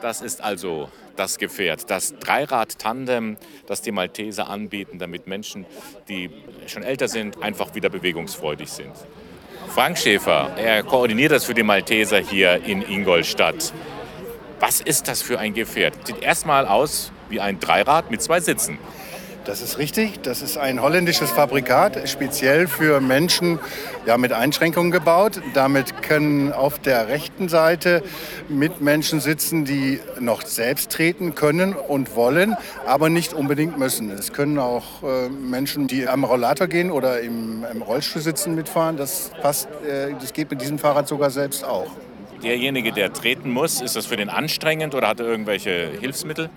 Das ist also das Gefährt, das Dreirad-Tandem, das die Malteser anbieten, damit Menschen, die schon älter sind, einfach wieder bewegungsfreudig sind. Frank Schäfer, er koordiniert das für die Malteser hier in Ingolstadt. Was ist das für ein Gefährt? Sieht erstmal aus wie ein Dreirad mit zwei Sitzen. Das ist richtig. Das ist ein holländisches Fabrikat, speziell für Menschen ja, mit Einschränkungen gebaut. Damit können auf der rechten Seite Mitmenschen sitzen, die noch selbst treten können und wollen, aber nicht unbedingt müssen. Es können auch äh, Menschen, die am Rollator gehen oder im, im Rollstuhl sitzen, mitfahren. Das, passt, äh, das geht mit diesem Fahrrad sogar selbst auch. Derjenige, der treten muss, ist das für den anstrengend oder hat er irgendwelche Hilfsmittel?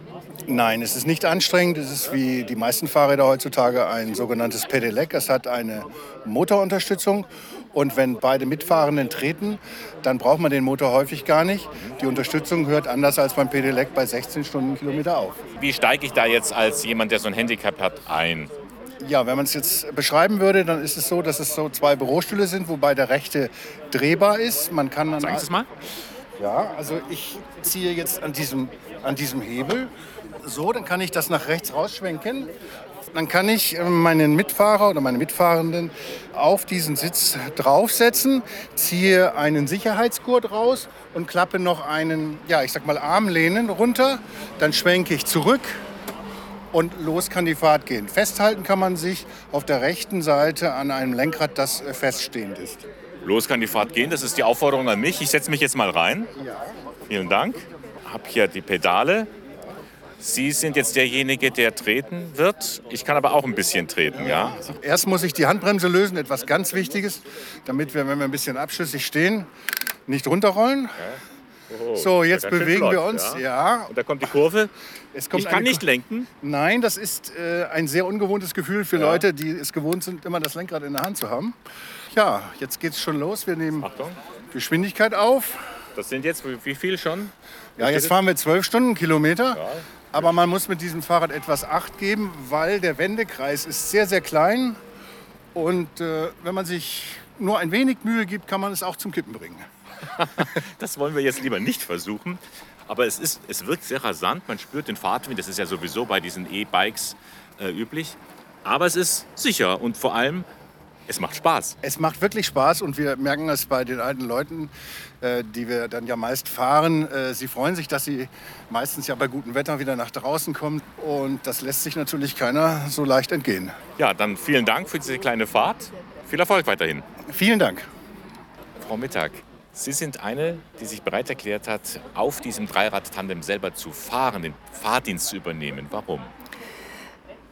Nein, es ist nicht anstrengend. Es ist wie die meisten Fahrräder heutzutage ein sogenanntes Pedelec. Es hat eine Motorunterstützung. Und wenn beide Mitfahrenden treten, dann braucht man den Motor häufig gar nicht. Die Unterstützung hört anders als beim Pedelec bei 16 Stundenkilometer auf. Wie steige ich da jetzt als jemand, der so ein Handicap hat, ein? Ja, wenn man es jetzt beschreiben würde, dann ist es so, dass es so zwei Bürostühle sind, wobei der rechte drehbar ist. Man kann dann Sagen Sie es mal. Ja, also ich ziehe jetzt an diesem, an diesem Hebel so, dann kann ich das nach rechts rausschwenken. Dann kann ich äh, meinen Mitfahrer oder meine Mitfahrenden auf diesen Sitz draufsetzen, ziehe einen Sicherheitsgurt raus und klappe noch einen, ja, ich sag mal Armlehnen runter. Dann schwenke ich zurück und los kann die Fahrt gehen. Festhalten kann man sich auf der rechten Seite an einem Lenkrad, das äh, feststehend ist. Los kann die Fahrt gehen, das ist die Aufforderung an mich. Ich setze mich jetzt mal rein. Vielen Dank. Hab hier die Pedale. Sie sind jetzt derjenige, der treten wird. Ich kann aber auch ein bisschen treten, ja? Erst muss ich die Handbremse lösen, etwas ganz Wichtiges, damit wir, wenn wir ein bisschen abschüssig stehen, nicht runterrollen. Oh, So, jetzt bewegen wir flott, uns. Ja. Ja. Und da kommt die Kurve. Es kommt Ich kann nicht lenken. Nein, das ist äh, ein sehr ungewohntes Gefühl für Ja. Leute, die es gewohnt sind, immer das Lenkrad in der Hand zu haben. Ja, jetzt geht's schon los. Wir nehmen Achtung. Geschwindigkeit auf. Das sind jetzt wie wie viel schon? Ja, jetzt fahren wir 12 Stundenkilometer. Ja. Aber man muss mit diesem Fahrrad etwas Acht geben, weil der Wendekreis ist sehr, sehr klein. Und äh, wenn man sich nur ein wenig Mühe gibt, kann man es auch zum Kippen bringen. Das wollen wir jetzt lieber nicht versuchen. Aber es, ist, es wirkt sehr rasant. Man spürt den Fahrtwind. Das ist ja sowieso bei diesen E-Bikes äh, üblich. Aber es ist sicher und vor allem, es macht Spaß. Es macht wirklich Spaß und wir merken es bei den alten Leuten, äh, die wir dann ja meist fahren. Äh, sie freuen sich, dass sie meistens ja bei gutem Wetter wieder nach draußen kommen. Und das lässt sich natürlich keiner so leicht entgehen. Ja, dann vielen Dank für diese kleine Fahrt. Viel Erfolg weiterhin. Vielen Dank. Frau Mittag, Sie sind eine, die sich bereit erklärt hat, auf diesem Dreirad-Tandem selber zu fahren, den Fahrdienst zu übernehmen. Warum?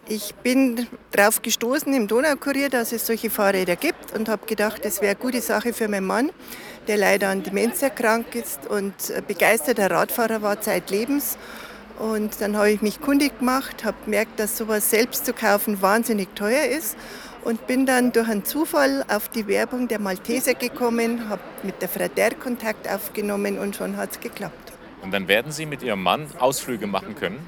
Ich bin darauf gestoßen im Donaukurier, dass es solche Fahrräder gibt und habe gedacht, das wäre eine gute Sache für meinen Mann, der leider an Demenz erkrankt ist und begeisterter Radfahrer war zeitlebens. Und dann habe ich mich kundig gemacht, habe gemerkt, dass sowas selbst zu kaufen wahnsinnig teuer ist und bin dann durch einen Zufall auf die Werbung der Malteser gekommen, habe mit der Frau Der Kontakt aufgenommen und schon hat es geklappt. Und dann werden Sie mit Ihrem Mann Ausflüge machen können.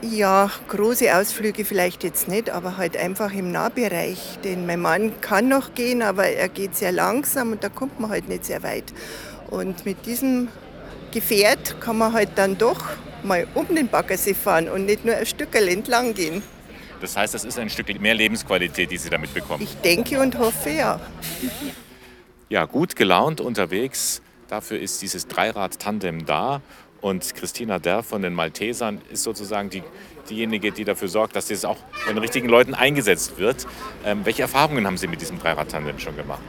Ja, große Ausflüge vielleicht jetzt nicht, aber halt einfach im Nahbereich. Denn mein Mann kann noch gehen, aber er geht sehr langsam und da kommt man halt nicht sehr weit. Und mit diesem Gefährt kann man halt dann doch mal um den Baggersee fahren und nicht nur ein Stück entlang gehen. Das heißt, das ist ein Stück mehr Lebensqualität, die Sie damit bekommen. Ich denke und hoffe ja. Ja, gut gelaunt unterwegs. Dafür ist dieses Dreirad-Tandem da. Und Christina Derr von den Maltesern ist sozusagen die, diejenige, die dafür sorgt, dass das auch von den richtigen Leuten eingesetzt wird. Ähm, welche Erfahrungen haben Sie mit diesem Dreirad-Tandem schon gemacht?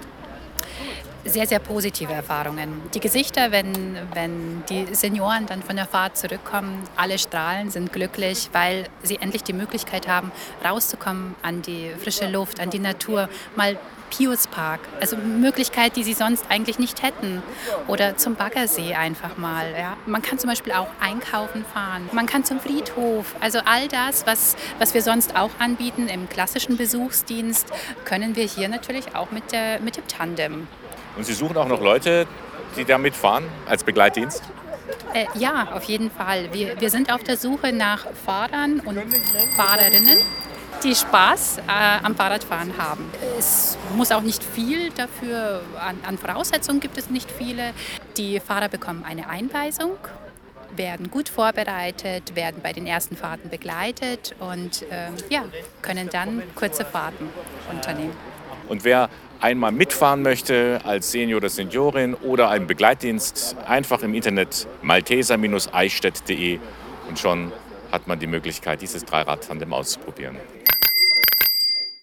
Sehr, sehr positive Erfahrungen. Die Gesichter, wenn, wenn die Senioren dann von der Fahrt zurückkommen, alle strahlen, sind glücklich, weil sie endlich die Möglichkeit haben, rauszukommen an die frische Luft, an die Natur, mal Pius Park, also Möglichkeit, die sie sonst eigentlich nicht hätten. Oder zum Baggersee einfach mal. Ja. Man kann zum Beispiel auch einkaufen fahren, man kann zum Friedhof. Also all das, was, was wir sonst auch anbieten im klassischen Besuchsdienst, können wir hier natürlich auch mit, der, mit dem Tandem. Und Sie suchen auch noch Leute, die da mitfahren als Begleitdienst? Äh, ja, auf jeden Fall. Wir, wir sind auf der Suche nach Fahrern und Fahrerinnen, die Spaß äh, am Fahrradfahren haben. Es muss auch nicht viel dafür, an, an Voraussetzungen gibt es nicht viele. Die Fahrer bekommen eine Einweisung, werden gut vorbereitet, werden bei den ersten Fahrten begleitet und äh, ja, können dann kurze Fahrten unternehmen. Und wer einmal mitfahren möchte als Senior oder Seniorin oder einen Begleitdienst, einfach im Internet malteser-eichstätt.de und schon hat man die Möglichkeit, dieses Dreirad-Tandem auszuprobieren.